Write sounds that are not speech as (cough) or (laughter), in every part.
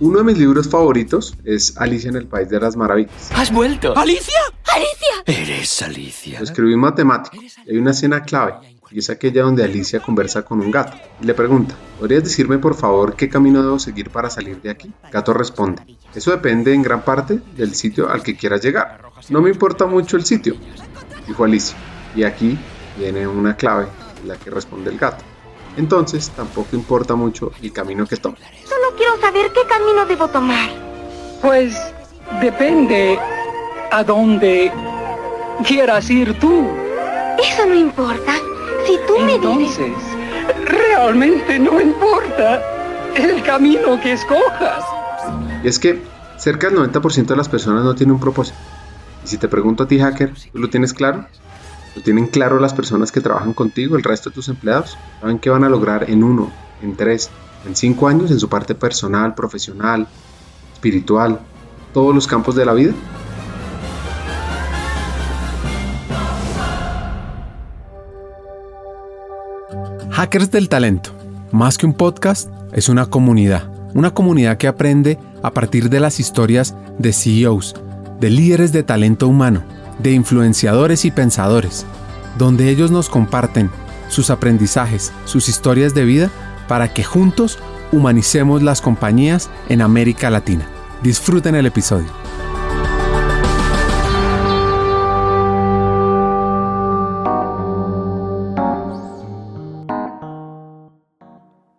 Uno de mis libros favoritos es Alicia en el País de las Maravillas. ¿Has vuelto? ¿Alicia? ¡Alicia! Eres Alicia. Lo escribí un matemático y hay una escena clave y es aquella donde Alicia conversa con un gato y le pregunta, ¿podrías decirme por favor qué camino debo seguir para salir de aquí? Gato responde, eso depende en gran parte del sitio al que quieras llegar. No me importa mucho el sitio, dijo Alicia. Y aquí viene una clave, la que responde el gato. Entonces tampoco importa mucho el camino que tome. Solo quiero saber qué camino debo tomar. Pues depende a dónde quieras ir tú. Eso no importa. Si tú me dices... Entonces, realmente no importa el camino que escojas. Y es que cerca del 90% de las personas no tiene un propósito. Y si te pregunto a ti, hacker, ¿tú lo tienes claro? ¿Lo tienen claro las personas que trabajan contigo, el resto de tus empleados? ¿Saben qué van a lograr en uno, en tres, en cinco años en su parte personal, profesional, espiritual, todos los campos de la vida? Hackers del Talento, más que un podcast, es una comunidad. Una comunidad que aprende a partir de las historias de CEOs, de líderes de talento humano, de influenciadores y pensadores, donde ellos nos comparten sus aprendizajes, sus historias de vida, para que juntos humanicemos las compañías en América Latina. Disfruten el episodio.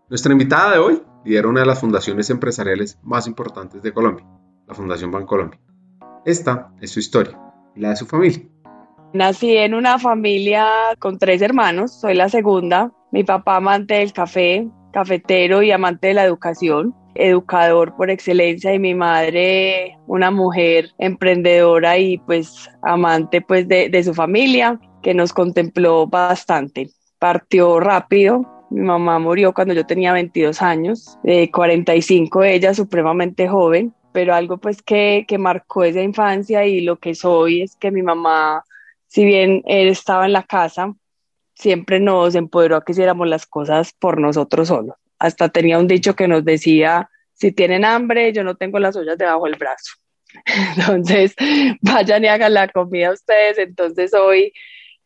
Nuestra invitada de hoy lidera una de las fundaciones empresariales más importantes de Colombia, la Fundación Bancolombia. Esta es su historia la de su familia. Nací en una familia con tres hermanos, soy la segunda. Mi papá amante del café, cafetero y amante de la educación, educador por excelencia y mi madre una mujer emprendedora y pues amante pues de, su familia que nos contempló bastante. Partió rápido, mi mamá murió cuando yo tenía 22 años, de 45 ella, supremamente joven, pero algo pues que, que marcó esa infancia y lo que soy es que mi mamá, si bien él estaba en la casa, siempre nos empoderó a que hiciéramos las cosas por nosotros solos. Hasta tenía un dicho que nos decía, si tienen hambre, yo no tengo las ollas debajo del brazo. (laughs) Entonces, (laughs) vayan y hagan la comida ustedes. Entonces, hoy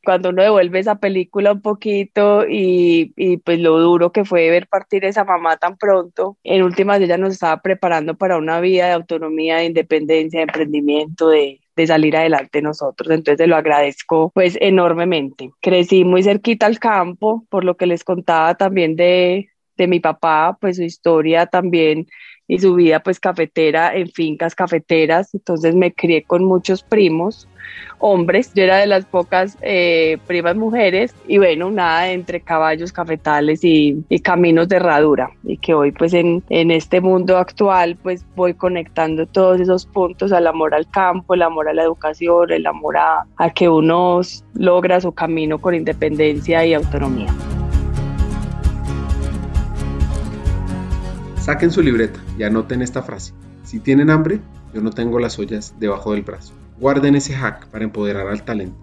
cuando uno devuelve esa película un poquito y, y, pues lo duro que fue ver partir esa mamá tan pronto, en últimas ella nos estaba preparando para una vida de autonomía, de independencia, de emprendimiento, de, de salir adelante nosotros. Entonces te lo agradezco pues enormemente. Crecí muy cerquita al campo, por lo que les contaba también de, de mi papá, pues su historia también y su vida pues cafetera en fincas cafeteras, entonces me crié con muchos primos hombres, yo era de las pocas eh, primas mujeres. Y bueno, nada entre caballos, cafetales y, y, caminos de herradura. Y que hoy pues en, en este mundo actual pues voy conectando todos esos puntos al amor al campo, el amor a la educación, el amor a, a que uno logra su camino con independencia y autonomía. Saquen su libreta y anoten esta frase. Si tienen hambre, yo no tengo las ollas debajo del brazo. Guarden ese hack para empoderar al talento.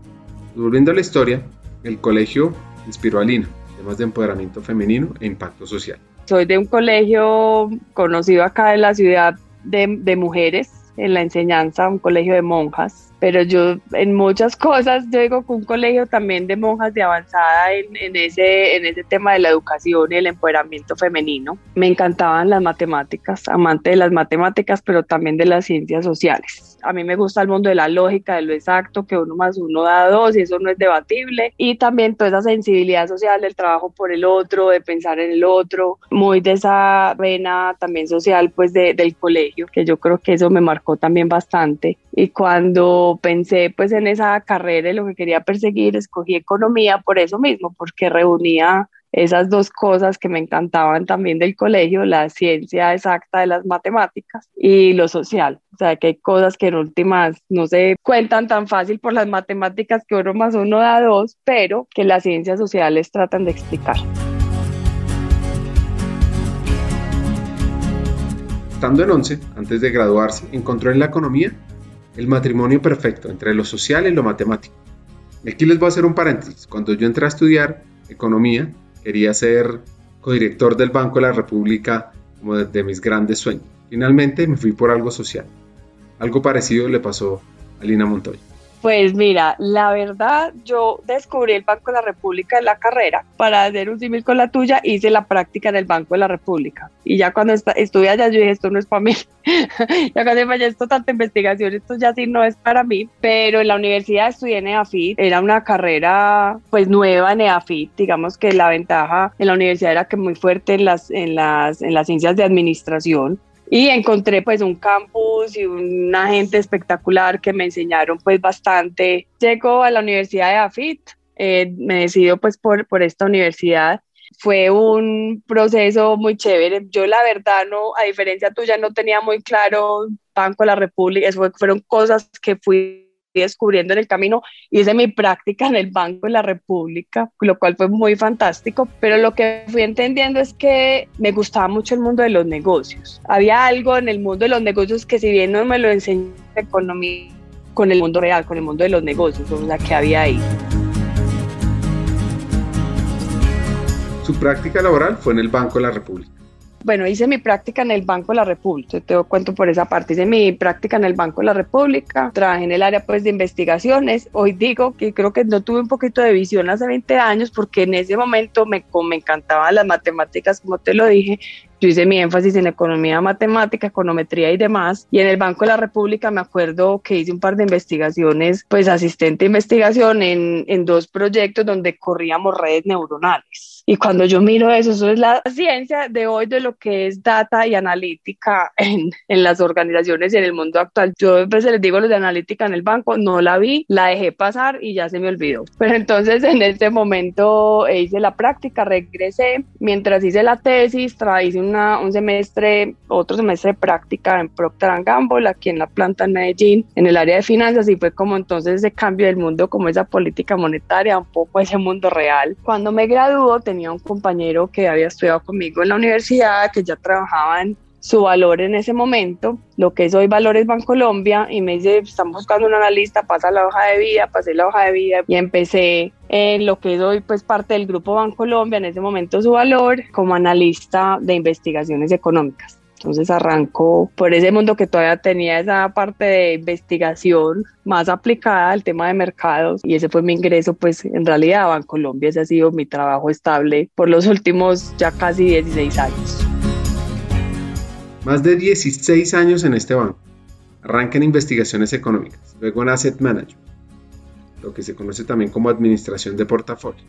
Volviendo a la historia, el colegio inspiró a Lina, temas de empoderamiento femenino e impacto social. Soy de un colegio conocido acá en la ciudad de mujeres en la enseñanza, un colegio de monjas pero yo en muchas (laughs) cosas, yo digo que un colegio también de monjas de avanzada en, en, ese, en ese tema de la educación y el empoderamiento femenino. Me encantaban las matemáticas, amante de las matemáticas, pero también de las ciencias sociales. A mí me gusta el mundo de la lógica, de lo exacto, que uno más uno da dos y eso no es debatible. Y también toda esa sensibilidad social del trabajo por el otro, de pensar en el otro, muy de esa vena también social pues de, del colegio, que yo creo que eso me marcó también bastante. Y cuando pensé pues en esa carrera y lo que quería perseguir, escogí economía por eso mismo, porque reunía esas dos cosas que me encantaban también del colegio, la ciencia exacta de las matemáticas y lo social. O sea, que hay cosas que en últimas no se cuentan tan fácil por las matemáticas que uno más uno da dos, pero que las ciencias sociales tratan de explicar. Estando en 11, antes de graduarse, encontró en la economía el matrimonio perfecto entre lo social y lo matemático. Y aquí les voy a hacer un paréntesis. Cuando yo entré a estudiar economía, quería ser codirector del Banco de la República como de, mis grandes sueños. Finalmente me fui por algo social. Algo parecido le pasó a Lina Montoya. Pues mira, la verdad, yo descubrí el Banco de la República en la carrera. Para hacer un símil con la tuya, hice la práctica en el Banco de la República. Y ya cuando estuve allá, yo dije, esto no es para mí. (laughs) ya cuando me esto tanta investigación, esto ya sí no es para mí. Pero en la universidad estudié en EAFIT. Era una carrera, pues, nueva en EAFIT. Digamos que la ventaja en la universidad era que muy fuerte en las, en las, en las ciencias de administración y encontré pues un campus y una gente espectacular que me enseñaron pues bastante. Llego a la Universidad de AFIT, eh, me decido pues por, por esta universidad. Fue un proceso muy chévere. Yo la verdad no, a diferencia tuya, no tenía muy claro Banco de la República. Eso fueron cosas que fui descubriendo en el camino. Hice mi práctica en el Banco de la República, lo cual fue muy fantástico, pero lo que fui entendiendo es que me gustaba mucho el mundo de los negocios. Había algo en el mundo de los negocios que si bien no me lo enseñó economía, con el mundo real, con el mundo de los negocios, o sea, que había ahí. Su práctica laboral fue en el Banco de la República. Bueno, hice mi práctica en el Banco de la República, te cuento por esa parte, hice mi práctica en el Banco de la República, trabajé en el área pues de investigaciones, hoy digo que creo que no tuve un poquito de visión hace 20 años porque en ese momento me, me encantaban las matemáticas, como te lo dije, yo hice mi énfasis en economía, matemática, econometría y demás. Y en el Banco de la República me acuerdo que hice un par de investigaciones, pues asistente de investigación en, en dos proyectos donde corríamos redes neuronales. Y cuando yo miro eso, eso es la ciencia de hoy de lo que es data y analítica (laughs) en, en las organizaciones y en el mundo actual. Yo a veces les digo los de analítica en el banco, no la vi, la dejé pasar y ya se me olvidó. (laughs) Pero entonces en este momento hice la práctica, regresé, mientras hice la tesis, hice un un semestre, otro semestre de práctica en Procter Gamble, aquí en la planta en Medellín, en el área de finanzas, y fue como entonces ese cambio del mundo, como esa política monetaria, un poco ese mundo real. Cuando me graduó, tenía un compañero que había estudiado conmigo en la universidad, que ya trabajaba en su valor en ese momento, lo que es hoy Valores Bancolombia, y me dice, estamos buscando un analista, pasa la hoja de vida, pasé la hoja de vida y empecé en lo que es hoy pues parte del grupo Bancolombia, en ese momento su valor, como analista de investigaciones económicas. Entonces arrancó por ese mundo que todavía tenía esa parte de investigación más aplicada al tema de mercados y ese fue mi ingreso pues en realidad a Bancolombia, ese ha sido mi trabajo estable por los últimos ya casi 16 años. Más de 16 años en este banco. Arranca en investigaciones económicas, luego en asset management, lo que se conoce también como administración de portafolio.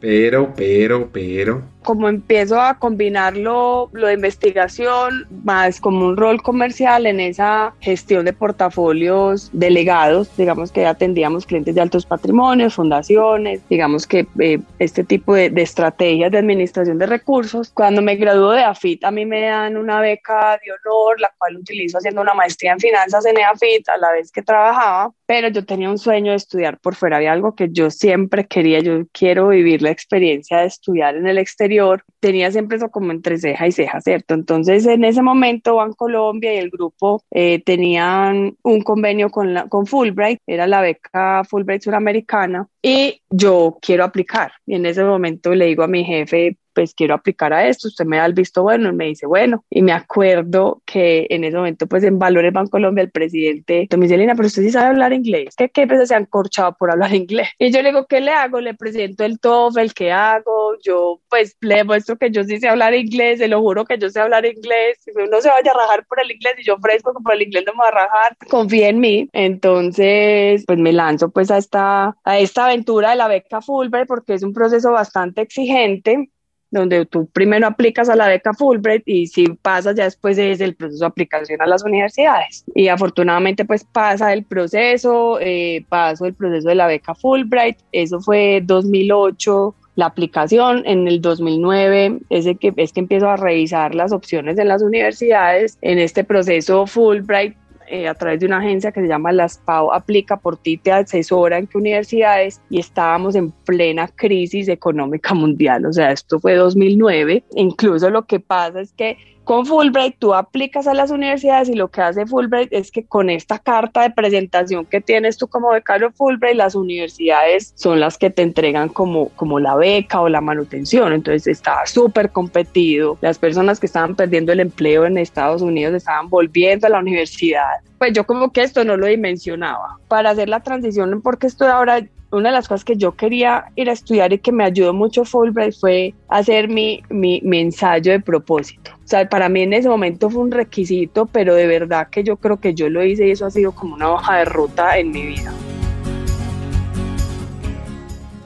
Pero, pero, pero. Como empiezo a combinarlo, lo de investigación, más como un rol comercial en esa gestión de portafolios delegados, digamos que atendíamos clientes de altos patrimonios, fundaciones, digamos que eh, este tipo de, de, estrategias de administración de recursos. Cuando me graduó de AFIT, a mí me dan una beca de honor, la cual utilizo haciendo una maestría en finanzas en AFIT a la vez que trabajaba, pero yo tenía un sueño de estudiar por fuera, había algo que yo siempre quería, yo quiero vivir experiencia de estudiar en el exterior, tenía siempre eso como entre ceja y ceja, ¿cierto? Entonces, en ese momento, Bancolombia y el grupo eh, tenían un convenio con, la, con Fulbright, era la beca Fulbright suramericana, y yo quiero aplicar. Y en ese momento le digo a mi jefe, pues quiero aplicar a esto, usted me da el visto bueno, y me dice, bueno, y me acuerdo que en ese momento, pues en Valores Colombia el presidente me pero usted sí sabe hablar inglés, ¿qué, qué veces se han corchado por hablar (laughs) inglés? Y yo le digo, ¿qué le hago? Le presento el TOEFL, ¿qué hago? Yo, pues, le muestro que yo sí sé hablar inglés, se lo juro que yo sé hablar inglés, si uno se vaya a rajar por el inglés y yo ofrezco que por el inglés no me va a rajar, confía en mí, entonces, pues me lanzo pues a esta, a esta aventura de la beca Fulbright porque es un proceso bastante exigente, donde tú primero aplicas a la beca Fulbright y si pasas ya después es el proceso de aplicación a las universidades. Y afortunadamente pues pasa el proceso, eh, paso el proceso de la beca Fulbright, eso fue 2008 la aplicación en el 2009 es, que, es que empiezo a revisar las opciones en las universidades. En este proceso Fulbright eh, a través de una agencia que se llama Las PAO Aplica por ti, te asesora en qué universidades y estábamos en plena crisis económica (laughs) mundial, o sea, esto fue 2009. Incluso lo que pasa es que con Fulbright tú aplicas a las universidades y lo que hace Fulbright es que con esta carta de presentación que tienes tú como becario Fulbright, las universidades son las que te entregan como, como la beca o la manutención. Entonces estaba súper competido. Las personas que estaban perdiendo el empleo en Estados Unidos estaban volviendo a la universidad. Pues yo como que esto no lo dimensionaba. Para hacer la transición, porque estoy ahora una de las cosas que yo quería ir a estudiar y que me ayudó mucho Fulbright fue hacer mi, mi, mi, ensayo de propósito. O sea, para mí en ese momento fue un requisito, pero de verdad que yo creo que yo lo hice y eso ha sido como una hoja de ruta en mi vida.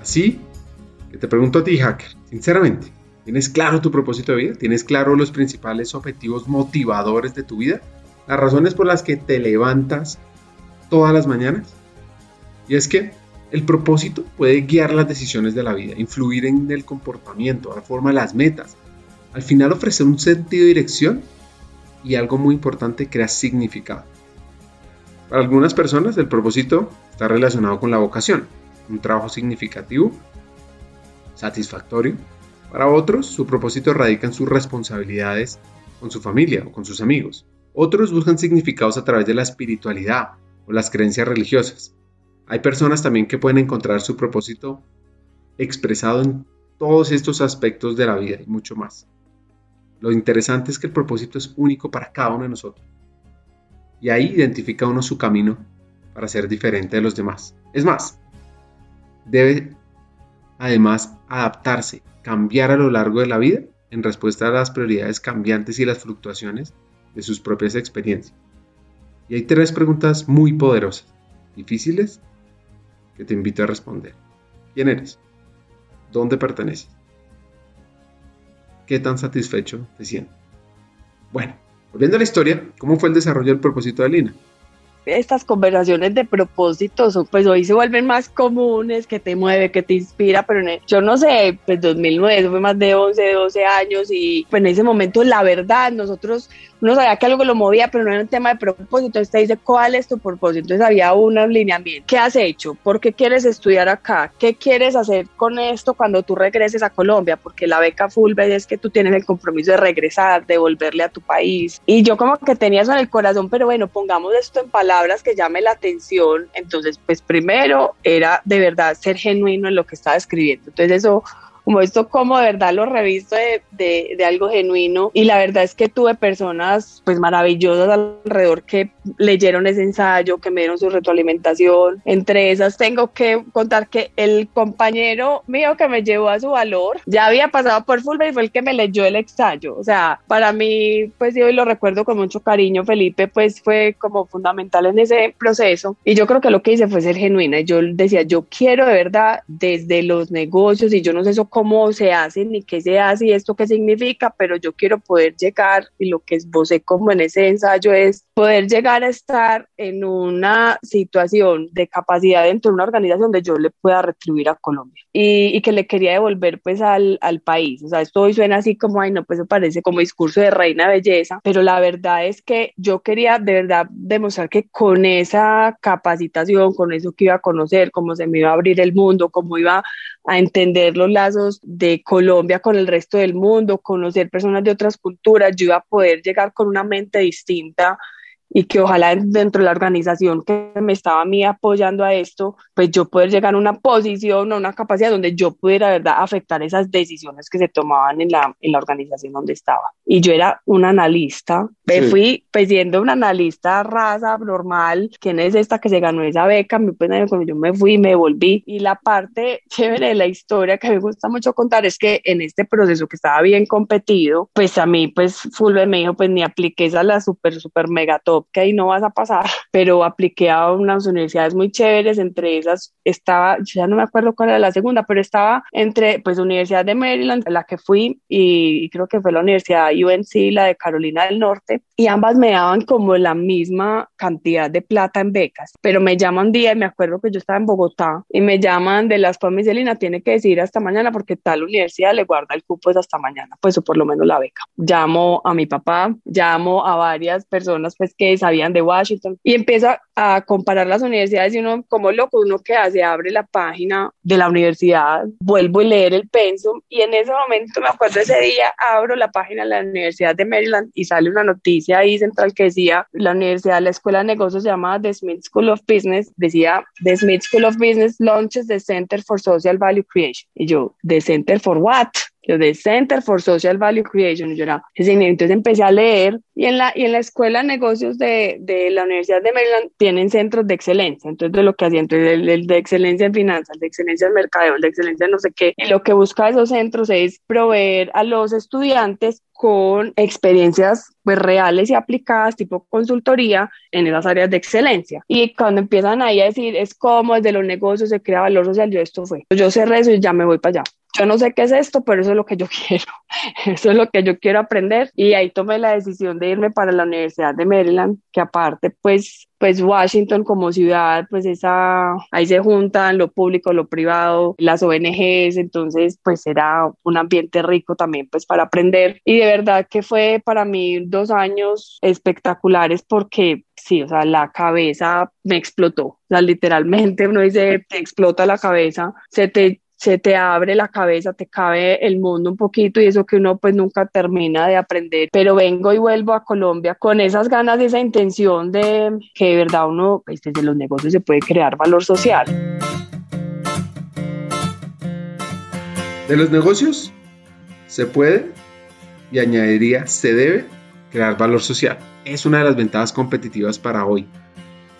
Así que te pregunto a ti, hacker, sinceramente, ¿tienes claro tu propósito de vida? ¿Tienes claro los principales objetivos motivadores de tu vida? Las razones por las que te levantas todas las mañanas. Y es que el propósito puede guiar las decisiones de la vida, influir en el comportamiento, dar forma a las metas. Al final ofrecer un sentido de dirección y algo muy importante, crea significado. Para algunas personas el propósito está relacionado con la vocación, un trabajo significativo, satisfactorio. Para otros su propósito radica en sus responsabilidades con su familia o con sus amigos. Otros buscan significados a través de la espiritualidad o las creencias religiosas. Hay personas también que pueden encontrar su propósito expresado en todos estos aspectos de la vida y mucho más. Lo interesante es que el propósito es único para cada uno de nosotros. Y ahí identifica uno su camino para ser diferente de los demás. Es más, debe además adaptarse, cambiar a lo largo de la vida en respuesta a las prioridades cambiantes y las fluctuaciones de sus propias experiencias. Y hay tres preguntas muy poderosas, difíciles que te invito a responder. ¿Quién eres? ¿Dónde perteneces? ¿Qué tan satisfecho te sientes? Bueno, volviendo a la historia, ¿cómo fue el desarrollo del propósito de Lina? estas conversaciones de propósitos, pues hoy se vuelven más comunes, que te mueve, que te inspira, pero yo no sé, pues 2009, eso fue más de 11, 12 años y pues en ese momento la verdad, nosotros uno sabía que algo lo movía, pero no era un tema de propósito. Entonces te dice, ¿cuál es tu propósito? Entonces había un lineamiento. ¿Qué has hecho? ¿Por qué quieres estudiar acá? ¿Qué quieres hacer con esto cuando tú regreses a Colombia? Porque la beca Fulbright es que tú tienes el compromiso de regresar, de volverle a tu país. Y yo como que tenía eso en el corazón, pero bueno, pongamos esto en palabras que llame la atención. Entonces, pues primero era de verdad ser genuino en lo que estaba escribiendo. Entonces eso como esto como de verdad lo revisto de, de, de, algo genuino y la verdad es que tuve personas pues maravillosas alrededor que leyeron ese ensayo, que me dieron su retroalimentación. Entre esas tengo que contar que el compañero mío que me llevó a su valor ya había pasado por Fulbright y fue el que me leyó el ensayo. O sea, para mí pues yo hoy lo recuerdo con mucho cariño, Felipe pues fue como fundamental en ese proceso y yo creo que lo que hice fue ser genuina yo decía yo quiero de verdad desde los negocios y yo no sé eso cómo se hace ni qué se hace y esto qué significa, pero yo quiero poder llegar y lo que esbocé como en ese ensayo es poder llegar a estar en una situación de capacidad dentro de una organización donde yo le pueda retribuir a Colombia y, y que le quería devolver pues al, al, país. O sea, esto hoy suena así como, ay, no, pues me parece como discurso de reina belleza, pero la verdad es que yo quería de verdad demostrar que con esa capacitación, con eso que iba a conocer, cómo se me iba a abrir el mundo, cómo iba a entender los lazos de Colombia con el resto del mundo, conocer personas de otras culturas, yo iba a poder llegar con una mente distinta y que ojalá dentro de la organización que me estaba a mí apoyando a esto, pues yo poder llegar a una posición o una capacidad donde yo pudiera, verdad, afectar esas decisiones que se tomaban en la, en la organización donde estaba. Y yo era un analista, me fui pues siendo un analista raza normal, ¿quién es esta que se ganó esa beca? Pues cuando yo me fui, me volví. Y la parte chévere de la historia que me gusta mucho contar es que en este proceso que estaba bien competido, pues a mí, pues Fulve me dijo, pues ni apliqué a la super, super mega top que ahí no vas a pasar, (laughs) pero apliqué a unas universidades muy chéveres, entre esas estaba, ya no me acuerdo cuál era la segunda, pero estaba entre pues Universidad de Maryland, la que fui, y, creo que fue la Universidad UNC, la de Carolina del Norte, y ambas me daban como la misma cantidad de plata en becas, pero me llaman un día, y me acuerdo que yo estaba en Bogotá, y me llaman de las de Lina, tiene que decir hasta mañana porque tal universidad le guarda el cupo es hasta mañana, pues o por lo menos la beca. Llamo a mi papá, llamo a varias personas pues que sabían de Washington y empiezo a, comparar las universidades y uno como loco, uno que hace, abre la página de la universidad, vuelvo a leer el pensum y en ese momento me acuerdo ese día, abro la página de la Universidad de Maryland y sale una noticia ahí central que decía la universidad, la escuela de negocios llamada The Smith School of Business, decía The Smith School of Business launches the Center for Social Value Creation. Y yo, ¿The Center for what? Yo de Center for Social Value Creation, y yo era, entonces empecé a leer y en la, y en la Escuela de Negocios de, de la Universidad de Maryland tienen centros de excelencia, entonces de lo que hacía, entonces el, de excelencia en finanzas, el de excelencia en mercadeo, el de excelencia en no sé qué, y lo que busca esos centros es proveer a los estudiantes con experiencias pues, reales y aplicadas, tipo consultoría, en esas áreas de excelencia. Y cuando empiezan ahí a decir, es como desde los negocios se crea valor social, yo esto fue. Yo cerré eso y ya me voy para allá yo no sé qué es esto, pero eso es lo que yo (laughs) quiero, eso es lo que yo quiero aprender. Y ahí tomé la decisión de irme para la Universidad de Maryland, que aparte pues pues Washington como ciudad, pues esa, ahí se juntan lo público, lo privado, las ONGs, entonces pues era un ambiente rico también pues para aprender. Y de verdad que fue para mí dos años espectaculares porque sí, o sea, la cabeza me explotó, o sea, literalmente uno dice, te explota la cabeza, se te se te abre la cabeza, te cabe el mundo un poquito y eso que uno pues nunca termina de aprender, pero vengo y vuelvo a Colombia con esas ganas y esa intención de que de verdad uno pues, desde los negocios se puede crear valor social. De los negocios se puede y añadiría se debe crear valor social. Es una de las ventajas competitivas para hoy,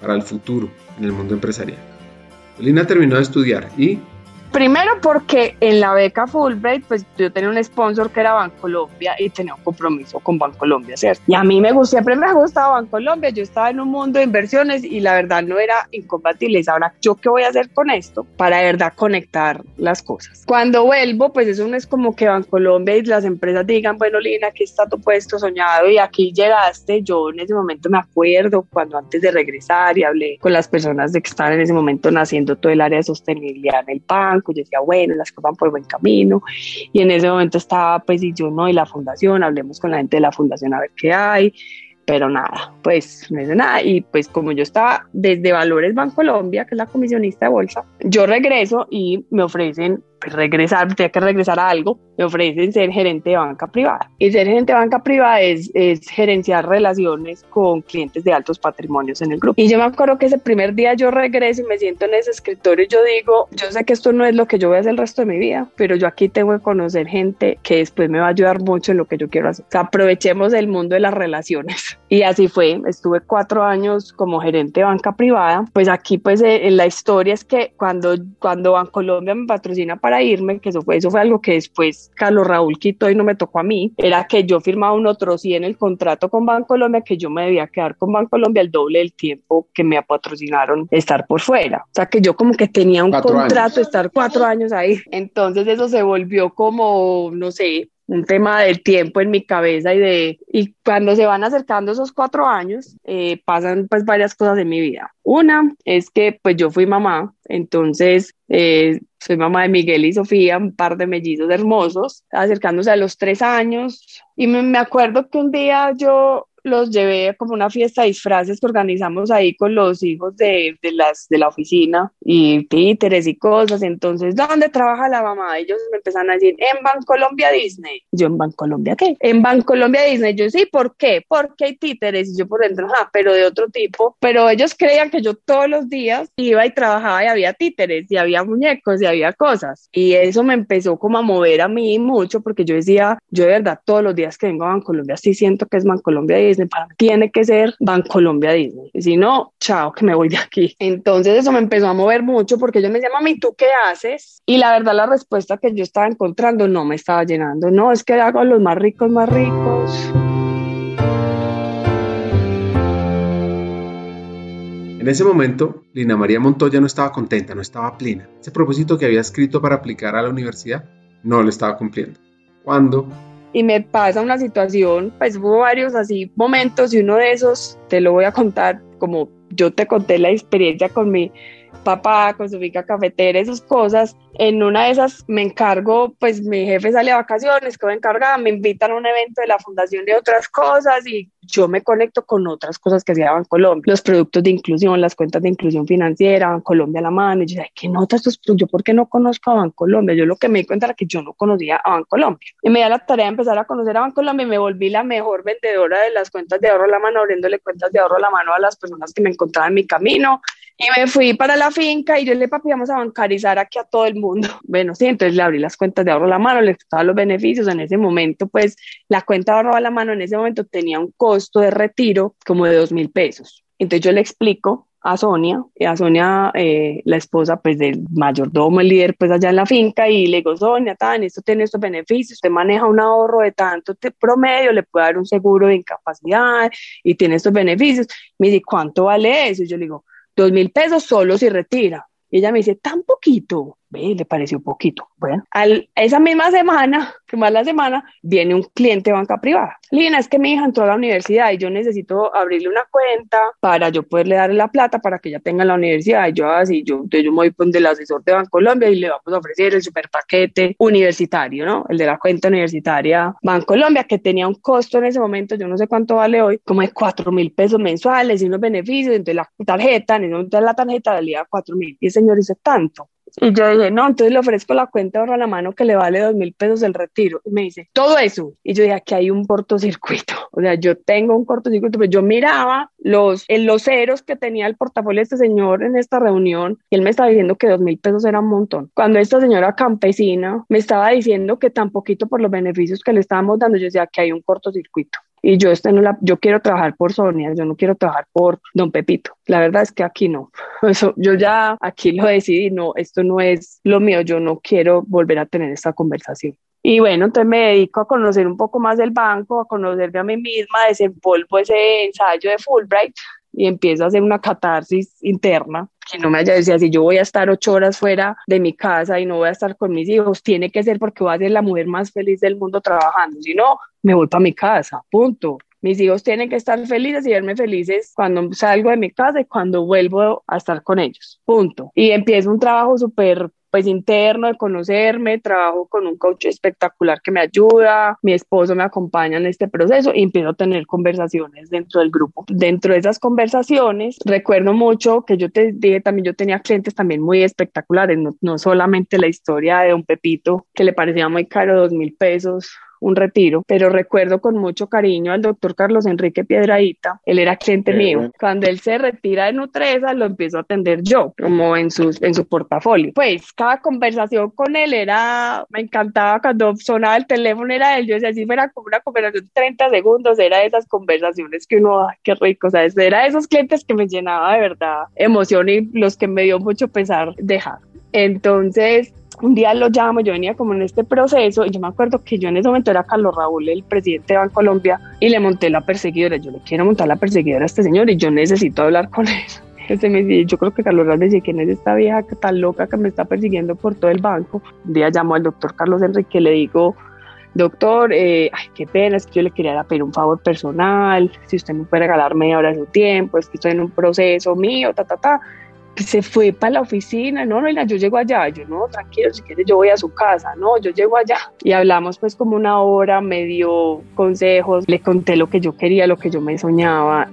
para el futuro en el mundo empresarial. Lina terminó de estudiar y Primero porque en la beca Fulbright, pues yo tenía un sponsor que era Bancolombia y tenía un compromiso con Bancolombia, ¿cierto? Y a mí me gustó, siempre me ha gustado Bancolombia, yo estaba en un mundo de inversiones y la verdad no era incompatible. Ahora, ¿yo qué voy a hacer con esto para de verdad conectar las cosas? Cuando vuelvo, pues eso no es como que Bancolombia y las empresas digan, bueno, Lina, aquí está tu puesto soñado y aquí llegaste. Yo en ese momento me acuerdo cuando antes de regresar y hablé con las personas de que estaban en ese momento naciendo todo el área de sostenibilidad en el banco yo decía, bueno, las cosas van por buen camino. Y en ese momento estaba, pues, y yo no, y la fundación, hablemos con la gente de la fundación a ver qué hay. Pero nada, pues no es nada. Y pues como yo estaba desde Valores Bancolombia, que es la comisionista de bolsa, yo regreso y me ofrecen regresar, tenía que regresar a algo, me ofrecen ser gerente de banca privada. Y ser gerente de banca privada es, es gerenciar relaciones con clientes de altos patrimonios en el grupo. Y yo me acuerdo que ese primer día yo regreso y me siento en ese escritorio y yo digo, yo sé que esto no es lo que yo voy a hacer el resto de mi vida, pero yo aquí tengo que conocer gente que después me va a ayudar mucho en lo que yo quiero hacer. O sea, aprovechemos el mundo de las relaciones. (laughs) Y así fue, estuve cuatro años como gerente de banca privada. Pues aquí pues eh, la historia es que cuando, cuando Bancolombia me patrocina para irme, que eso fue, eso fue algo que después Carlos Raúl quitó y no me tocó a mí, era que yo firmaba un otro sí en el contrato con Bancolombia, que yo me debía quedar con Bancolombia el doble del tiempo que me patrocinaron estar por fuera. O sea que yo como que tenía un contrato estar cuatro años ahí. Entonces eso se volvió como, no sé, un tema del tiempo en mi cabeza y de y cuando se van acercando esos cuatro años eh, pasan pues varias cosas en mi vida. Una es que pues yo fui mamá entonces eh, soy mamá de Miguel y Sofía un par de mellizos hermosos acercándose a los tres años. Y me acuerdo que un día yo los llevé como una fiesta de disfraces que organizamos ahí con los hijos de, de, las, de la oficina y títeres y cosas. Entonces, ¿dónde trabaja la mamá? Ellos me empezaron a decir, en Bancolombia Disney. Yo, ¿en Bancolombia qué? En Bancolombia Disney. Yo, sí, ¿por qué? Porque hay títeres. Y yo por dentro, ah, pero de otro tipo. Pero ellos creían que yo todos los días iba y trabajaba y había títeres y había muñecos y había cosas. Y eso me empezó como a mover a mí mucho porque yo decía, yo de verdad todos los días que vengo a Bancolombia sí siento que es Bancolombia Disney tiene que ser Bancolombia Disney. Si no, chao, que me voy de aquí. Entonces eso me empezó a mover mucho porque yo me decía, mami, ¿tú qué haces? Y la verdad la respuesta que yo estaba encontrando no me estaba llenando. No, es que hago los más ricos, más ricos. En ese momento, Lina María Montoya no estaba contenta, no estaba plena. Ese propósito que había escrito para aplicar a la universidad no lo estaba cumpliendo. Cuando y me pasa una situación, pues hubo varios así momentos y uno de esos te lo voy a contar como yo te conté la experiencia con mi, papá con su finca cafetera, esas cosas. En una de esas me encargo, pues mi jefe sale a vacaciones, quedo encargada, me invitan a un evento de la fundación de otras cosas y yo me conecto con otras cosas que se llaman Colombia, los productos de inclusión, las cuentas de inclusión financiera, Colombia a la mano, y yo, ¿qué nota estos Yo, ¿por qué no conozco a Bancolombia? Yo lo que me di cuenta era que yo no conocía a Bancolombia. Y me da la tarea de empezar a conocer a Bancolombia y me volví la mejor vendedora de las cuentas de ahorro a la mano, abriéndole cuentas de ahorro a la mano a las personas que me encontraban en mi camino. Y me fui para la finca y yo le papi, vamos a bancarizar aquí a todo el mundo. (laughs) Bueno, sí, entonces le abrí las cuentas de ahorro a la mano, le estaba los beneficios. En ese momento, pues la cuenta de ahorro a la mano en ese momento tenía un costo de retiro como de dos mil pesos. Entonces yo le explico a Sonia, y a Sonia, eh, la esposa pues del mayordomo, el líder pues allá en la finca, y le digo, Sonia, tan, esto tiene estos beneficios, usted maneja un ahorro de tanto promedio, le puede dar un seguro de incapacidad y tiene estos beneficios. Me dice, ¿cuánto vale eso? Y yo le digo, dos mil pesos solo si retira. Y ella me dice, tan poquito le pareció poquito. Bueno, al, esa misma semana, que más la semana, viene un cliente de banca privada. Lina, es que mi hija entró a la universidad y yo necesito abrirle una cuenta para yo poderle darle la plata para que ella tenga la universidad. Y yo así, yo, yo me voy con el asesor de Bancolombia y le vamos a ofrecer el super paquete universitario, ¿no? El de la cuenta universitaria Bancolombia, que tenía un costo en ese momento, yo no sé cuánto vale hoy, como de cuatro mil pesos mensuales y unos beneficios. Entonces la tarjeta, en ese momento la tarjeta valía cuatro mil. Y el señor dice tanto. Y yo dije, no, entonces le ofrezco la cuenta de ahorro a la mano que le vale dos mil pesos el retiro. Y me dice, todo eso. Y yo dije, aquí hay un cortocircuito. (laughs) O sea, yo tengo un cortocircuito, pero yo miraba los, en los ceros que tenía el portafolio de este señor en esta reunión y él me estaba diciendo que dos mil pesos era un montón. Cuando esta señora campesina me estaba diciendo que tan poquito por los beneficios que le estábamos dando, yo decía, que hay un cortocircuito y yo este no la, yo quiero trabajar por Sonia, yo no quiero trabajar por Don Pepito. La verdad es que aquí no. (laughs) Eso, yo ya aquí lo decidí, no, esto no es lo mío, yo no quiero volver a tener esta conversación. Y bueno, entonces me dedico a conocer un poco más del banco, a conocerme a mí misma, desenvolvo ese ensayo de Fulbright y empiezo a hacer una catarsis interna que no me haya decía si yo voy a estar ocho horas fuera de mi casa y no voy a estar con mis hijos, tiene que ser porque voy a ser la mujer más feliz del mundo trabajando, si no, me voy para mi casa, punto. Mis hijos tienen que estar felices y verme felices cuando salgo de mi casa y cuando vuelvo a estar con ellos, punto. Y empiezo un trabajo súper pues interno de conocerme, trabajo con un coach espectacular que me ayuda, mi esposo me acompaña en este proceso y empiezo a tener conversaciones dentro del grupo. Dentro de esas conversaciones, recuerdo mucho que yo te dije también, yo tenía clientes también muy espectaculares, no, no solamente la historia de un Pepito que le parecía muy caro, dos mil pesos, un retiro, pero recuerdo con mucho cariño al doctor Carlos Enrique Piedraíta, él era cliente mío. Cuando él se retira de Nutresa, lo empiezo a atender yo, como en, sus, en su portafolio. Pues cada conversación con él era, me encantaba cuando sonaba el teléfono, era él, yo decía, si fuera como una conversación de 30 segundos, era de esas conversaciones que uno, ay, qué rico, o sea, era de esos clientes que me llenaba de verdad emoción y los que me dio mucho pesar dejar. Entonces, un día lo llamo, yo venía como en este proceso y yo me acuerdo que yo en ese momento era Carlos Raúl, el presidente de Bancolombia, y le monté la perseguidora. Yo le quiero montar la perseguidora a este señor y yo necesito hablar con él. (laughs) Ese me, yo creo que Carlos Raúl decía, ¿quién es esta vieja tan loca que me está persiguiendo por todo el banco? Un día llamo al doctor Carlos Enrique y le digo, doctor, eh, ay, qué pena, es que yo le quería pedir un favor personal, si usted me puede regalar media hora de su tiempo, es que estoy en un proceso mío, ta, ta, ta se fue para la oficina, no, no, yo llego allá, yo no, tranquilo, si quieres yo voy a su casa, no, yo llego allá. Y hablamos pues como una hora, me dio consejos, le conté lo que yo quería, lo que yo me soñaba.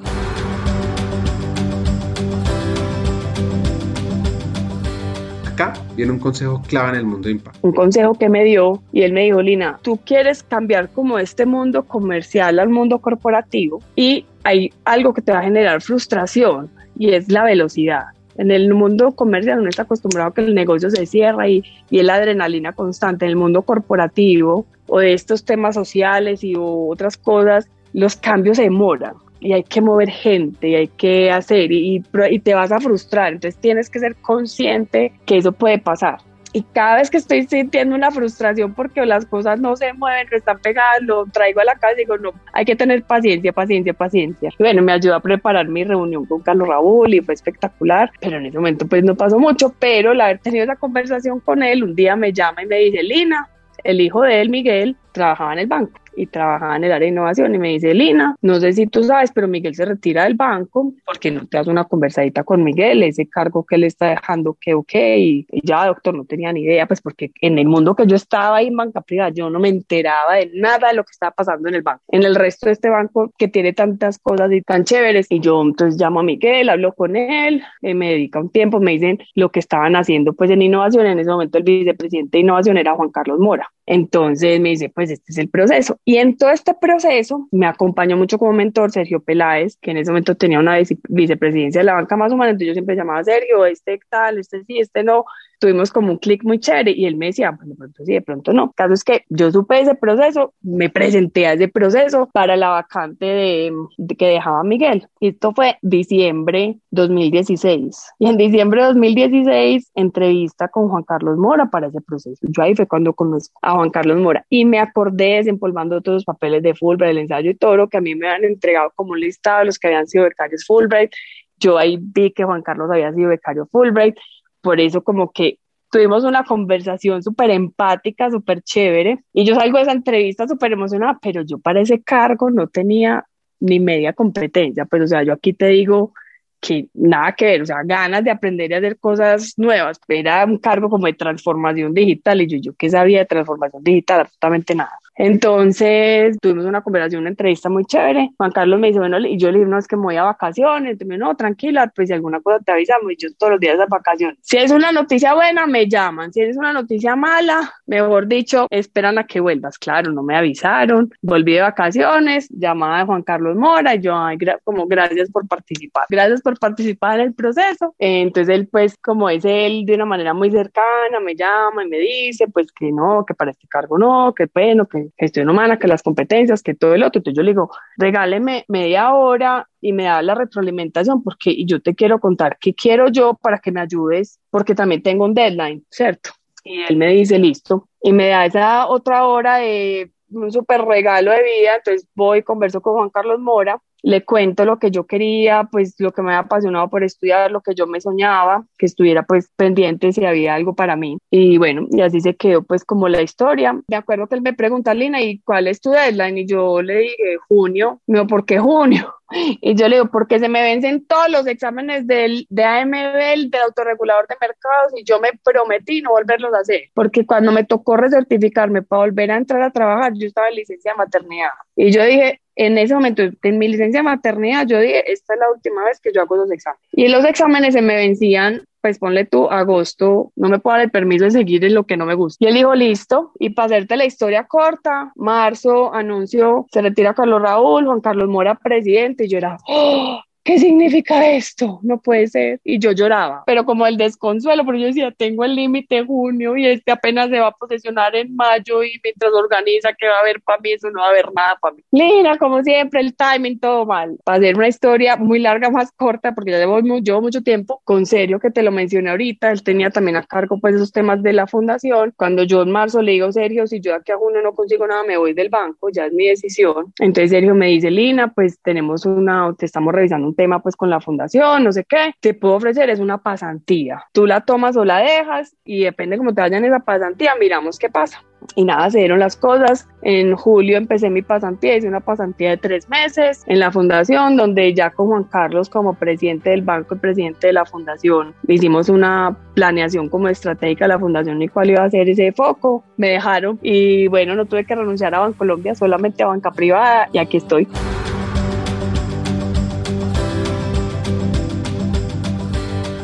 Acá viene un consejo clave en el mundo de impacto. Un consejo que me dio y él me dijo, Lina, tú quieres cambiar como este mundo comercial al mundo corporativo y hay algo que te va a generar frustración y es la velocidad en el mundo comercial uno está acostumbrado a que el negocio se cierra y, y la adrenalina constante. En el mundo corporativo o de estos temas sociales y otras cosas, los cambios se demoran y hay que mover gente y hay que hacer y, y, te vas a frustrar. Entonces tienes que ser consciente que eso puede pasar y cada vez que estoy sintiendo una frustración porque las cosas no se mueven, no están pegadas, lo traigo a la casa y digo, no, hay que tener paciencia, paciencia, paciencia. Y bueno, me ayudó a preparar mi reunión con Carlos Raúl y fue espectacular, pero en ese momento pues no pasó mucho, pero el haber tenido esa conversación con él, un día me llama y me dice, Lina, el hijo de él, Miguel, trabajaba en el banco y trabajaba en el área de innovación y me dice, Lina, no sé si tú sabes, pero Miguel se retira del banco, porque no te das una conversadita con Miguel? Ese cargo que él está dejando, que ok, y, ya, doctor, no tenía ni idea, pues porque en el mundo que yo estaba ahí en banca privada, yo no me enteraba de nada de lo que estaba pasando en el banco, en el resto de este banco que tiene tantas cosas y tan chéveres, y yo entonces llamo a Miguel, hablo con él, eh, me dedica un tiempo, me dicen lo que estaban haciendo pues en innovación, en ese momento el vicepresidente de innovación era Juan Carlos Mora, entonces me dice, pues este es el proceso. Y en todo este proceso me acompañó mucho como mentor Sergio Peláez, que en ese momento tenía una vicepresidencia de la banca más humana, entonces yo siempre llamaba a Sergio, este tal, este sí, este no, tuvimos como un clic muy chévere y él me decía, pues de pronto sí, de pronto no. El caso es que yo supe ese proceso, me presenté a ese proceso para la vacante de, que dejaba Miguel. Y esto fue diciembre 2016. Y en diciembre de 2016 entrevista con Juan Carlos Mora para ese proceso. Yo ahí fue cuando conozco a Juan Carlos Mora y me acordé desempolvando todos los papeles de Fulbright, el ensayo y todo que a mí me habían entregado como un listado de los que habían sido becarios Fulbright. Yo ahí vi que Juan Carlos había sido becario Fulbright por eso como que tuvimos una conversación súper empática, súper chévere, y yo salgo de esa entrevista súper emocionada, pero yo para ese cargo no tenía ni media competencia, pues o sea, yo aquí te digo que nada que ver, o sea, ganas de aprender y hacer cosas nuevas, era un cargo como de transformación digital y yo, yo qué sabía de transformación digital, absolutamente nada. Entonces tuvimos una conversación, una entrevista muy chévere. Juan Carlos me dice, bueno, y yo le dije, es que me voy a vacaciones. Entonces no, tranquila, pues si alguna cosa te avisamos. Y yo todos los días de vacaciones. Si es una noticia buena, me llaman. Si es una noticia mala, mejor dicho, esperan a que vuelvas. Claro, no me avisaron. Volví de vacaciones, llamada de Juan Carlos Mora. Y yo, ay, como gracias por participar. Gracias por participar en el proceso. Entonces él, pues, como es él de una manera muy cercana, me llama y me dice, pues que no, que para este cargo no, que bueno, que gestión humana, que las competencias, que todo el otro. Entonces yo le digo, regáleme media hora y me da la retroalimentación porque yo te quiero contar qué quiero yo para que me ayudes, porque también tengo un deadline, ¿cierto? Y él me dice, listo, y me da esa otra hora de un súper regalo de vida, entonces voy, converso con Juan Carlos Mora le cuento lo que yo quería, pues lo que me había apasionado por estudiar, lo que yo me soñaba, que estuviera pues pendiente si había algo para mí. Y bueno, y así se quedó pues como la historia. Me acuerdo que él me pregunta, Lina, ¿y cuál es tu deadline? Y yo le dije, junio. No, ¿por qué junio? (laughs) Y yo le digo, porque se me vencen todos los exámenes del, de AMB, del autorregulador de mercados, y yo me prometí no volverlos a hacer, porque cuando me tocó recertificarme para volver a entrar a trabajar, yo estaba en licencia de maternidad. Y yo dije, en ese momento, en mi licencia de maternidad, yo dije, esta es la última vez que yo hago los exámenes. Y los exámenes se me vencían, pues ponle tú, agosto, no me puedo dar el permiso de seguir en lo que no me gusta. Y él dijo, listo, y para hacerte la historia corta, marzo anunció, se retira Carlos Raúl, Juan Carlos Mora presidente, y yo era, ¡Oh! ¿Qué significa esto? No puede ser. Y yo lloraba, pero como el desconsuelo, porque yo decía, tengo el límite junio y este apenas se va a posesionar en mayo y mientras organiza que va a haber para mí, eso no va a haber nada para mí. Lina, como siempre, el timing todo mal. Para hacer una historia muy larga, más corta, porque ya llevo, llevo mucho tiempo, con serio que te lo mencioné ahorita, él tenía también a cargo pues esos temas de la fundación. Cuando yo en marzo le digo, Sergio, si yo aquí a junio no consigo nada, me voy del banco, ya es mi decisión. Entonces Sergio me dice, Lina, pues tenemos una, te estamos revisando un tema pues con la fundación, no sé qué, te puedo ofrecer es una pasantía. Tú la tomas o la dejas y depende cómo te vayan esa pasantía, miramos qué pasa. Y nada, se dieron las cosas. En julio empecé mi pasantía, hice una pasantía de tres meses en la fundación, donde ya con Juan Carlos como presidente del banco y presidente de la fundación, hicimos una planeación como estratégica de la fundación y cuál iba a ser ese foco. Me dejaron y bueno, no tuve que renunciar a Bancolombia, solamente a banca privada y aquí estoy.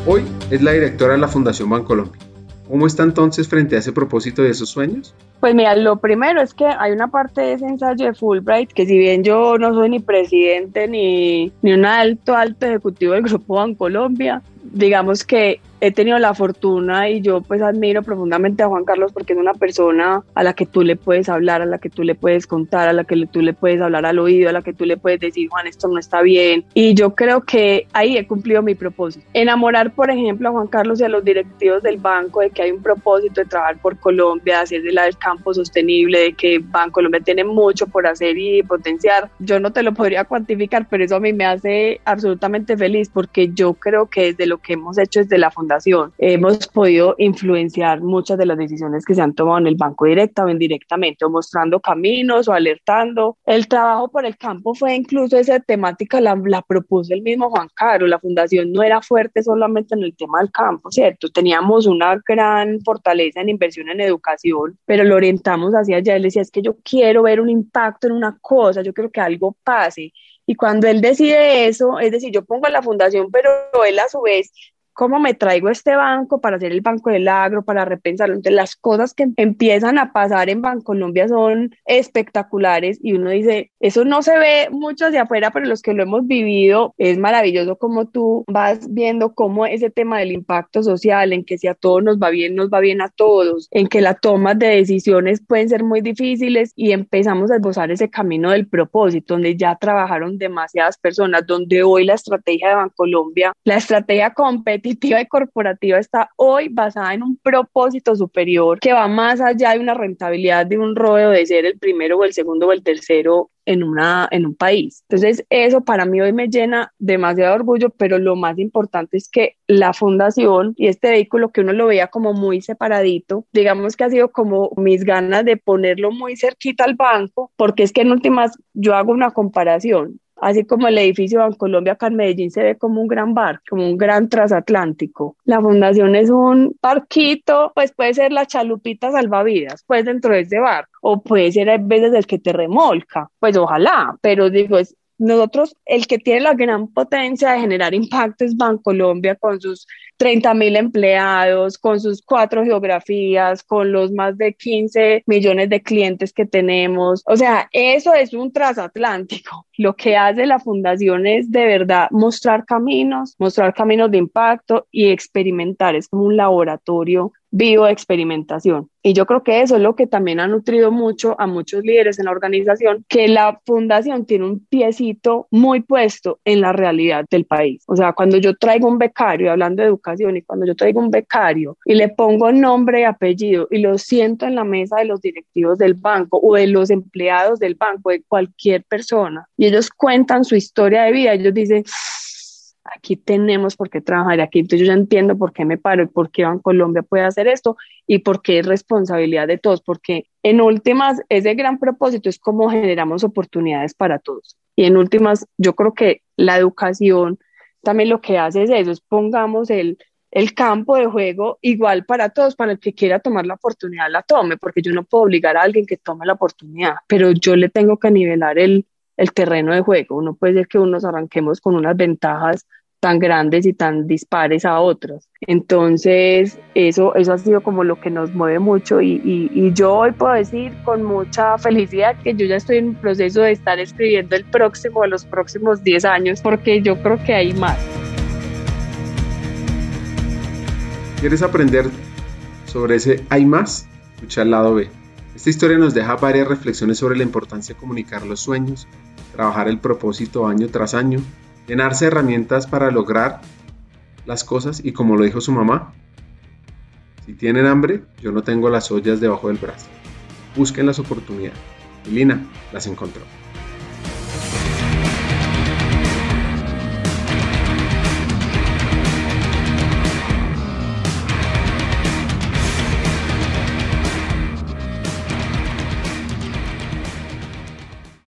Hoy es la directora de la Fundación Bancolombia. ¿Cómo está entonces frente a ese propósito de esos sueños? Pues mira, lo primero es que hay una parte de ese ensayo de Fulbright que si bien yo no soy ni presidente ni, ni un alto, alto ejecutivo del Grupo Bancolombia, digamos que he tenido la fortuna y yo pues admiro profundamente a Juan Carlos porque es una persona a la que tú le puedes hablar, a la que tú le puedes contar, a la que tú le puedes hablar al oído, a la que tú le puedes decir, Juan, esto no está bien. Y yo creo que ahí he cumplido mi propósito. Enamorar, por ejemplo, a Juan Carlos y a los directivos del banco de que hay un propósito de trabajar por Colombia, de hacer de la campo sostenible, de que Bancolombia tiene mucho por hacer y potenciar. Yo no te lo podría cuantificar, pero eso a mí me hace absolutamente feliz porque yo creo que desde lo que hemos hecho desde la fundación hemos podido influenciar muchas de las decisiones que se han tomado en el banco directa o indirectamente, o mostrando caminos o alertando. El trabajo por el campo fue incluso esa temática, la, la propuso el mismo Juan Carlos. La fundación no era fuerte solamente en el tema del campo, ¿cierto? Teníamos una gran fortaleza en inversión en educación, pero lo orientamos hacia allá. Él decía, es que yo quiero ver un impacto en una cosa, yo quiero que algo pase. Y cuando él decide eso, es decir, yo pongo la fundación, pero él a su vez ¿Cómo me traigo este banco para hacer el banco del agro, para repensarlo? Entonces, las cosas que empiezan a pasar en Bancolombia son espectaculares y uno dice, eso no se ve mucho hacia afuera, pero los que lo hemos vivido es maravilloso como tú vas viendo cómo ese tema del impacto social, en que si a todos nos va bien, nos va bien a todos, en que la toma de decisiones pueden ser muy difíciles y empezamos a esbozar ese camino del propósito, donde ya trabajaron demasiadas personas, donde hoy la estrategia de Bancolombia, la estrategia competitiva, competitiva y corporativa está hoy basada en un propósito superior que va más allá de una rentabilidad de un rodeo de ser el primero o el segundo o el tercero en, una, en un país. Entonces, eso para mí hoy me llena demasiado orgullo, pero lo más importante es que la fundación y este vehículo que uno lo veía como muy separadito, digamos que ha sido como mis ganas de ponerlo muy cerquita al banco, porque es que en últimas yo hago una comparación así como el edificio Bancolombia acá en Medellín se ve como un gran bar, como un gran transatlántico. La fundación es un barquito, pues puede ser la chalupita salvavidas, pues dentro de ese bar, o puede ser a veces el que te remolca, pues ojalá, pero digo, es nosotros, el que tiene la gran potencia de generar impacto es Bancolombia con sus 30 mil empleados, con sus cuatro geografías, con los más de 15 millones de clientes que tenemos. O sea, eso es un transatlántico. (laughs) Lo que hace la fundación es de verdad mostrar caminos, mostrar caminos de impacto y experimentar. Es como un laboratorio vivo de experimentación. Y yo creo que eso es lo que también ha nutrido mucho a muchos líderes en la organización, que la fundación tiene un piecito muy puesto en la realidad del país. O sea, cuando yo traigo un becario, hablando de educación, y cuando yo traigo un becario y le pongo nombre y apellido y lo siento en la mesa de los directivos del banco o de los empleados del banco, de cualquier persona, y ellos cuentan su historia de vida, ellos dicen, aquí tenemos por qué trabajar aquí. Entonces yo ya entiendo por qué me paro y por qué Colombia puede hacer esto y por qué es responsabilidad de todos, porque en últimas ese gran propósito es cómo generamos oportunidades para todos. Y en últimas yo creo que la educación también lo que hace es eso, es pongamos el, el campo de juego igual para todos, para el que quiera tomar la oportunidad la tome, porque yo no puedo obligar a alguien que tome la oportunidad, pero yo le tengo que nivelar el, el terreno de juego. No puede ser que unos arranquemos con unas ventajas tan grandes y tan dispares a otros. Entonces, eso, eso ha sido como lo que nos mueve mucho y, y, yo hoy puedo decir con mucha felicidad que yo ya estoy en proceso de estar escribiendo el próximo de los próximos 10 años porque yo creo que hay más. ¿Quieres aprender sobre ese hay más? Escucha al lado B. Esta historia nos deja varias reflexiones sobre la importancia de comunicar los sueños, trabajar el propósito año tras año, llenarse de herramientas para lograr las cosas y como lo dijo su mamá, si tienen hambre, yo no tengo las ollas debajo del brazo. Busquen las oportunidades. Y Lina las encontró.